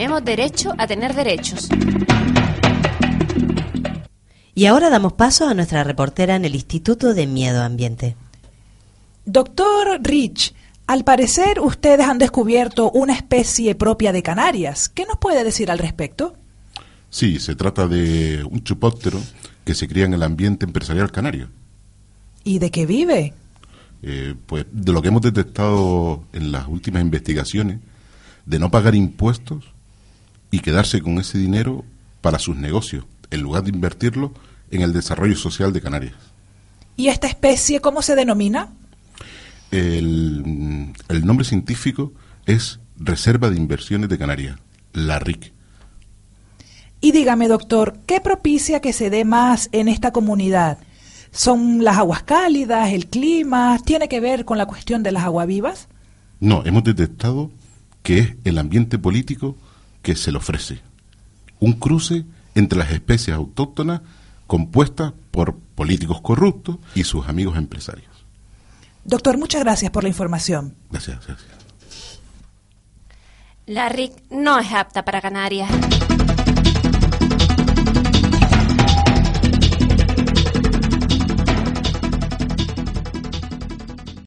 Tenemos derecho a tener derechos. Y ahora damos paso a nuestra reportera en el Instituto de Miedo Ambiente. Doctor Rich, al parecer ustedes han descubierto una especie propia de Canarias. ¿Qué nos puede decir al respecto? Sí, se trata de un chupóptero que se cría en el ambiente empresarial canario. ¿Y de qué vive? Eh, pues de lo que hemos detectado en las últimas investigaciones, de no pagar impuestos y quedarse con ese dinero para sus negocios, en lugar de invertirlo en el desarrollo social de Canarias. ¿Y esta especie cómo se denomina? El, el nombre científico es Reserva de Inversiones de Canarias, la RIC. Y dígame, doctor, ¿qué propicia que se dé más en esta comunidad? ¿Son las aguas cálidas, el clima? ¿Tiene que ver con la cuestión de las aguas vivas? No, hemos detectado que es el ambiente político que se le ofrece. Un cruce entre las especies autóctonas compuestas por políticos corruptos y sus amigos empresarios. Doctor, muchas gracias por la información. Gracias, gracias. La RIC no es apta para Canarias.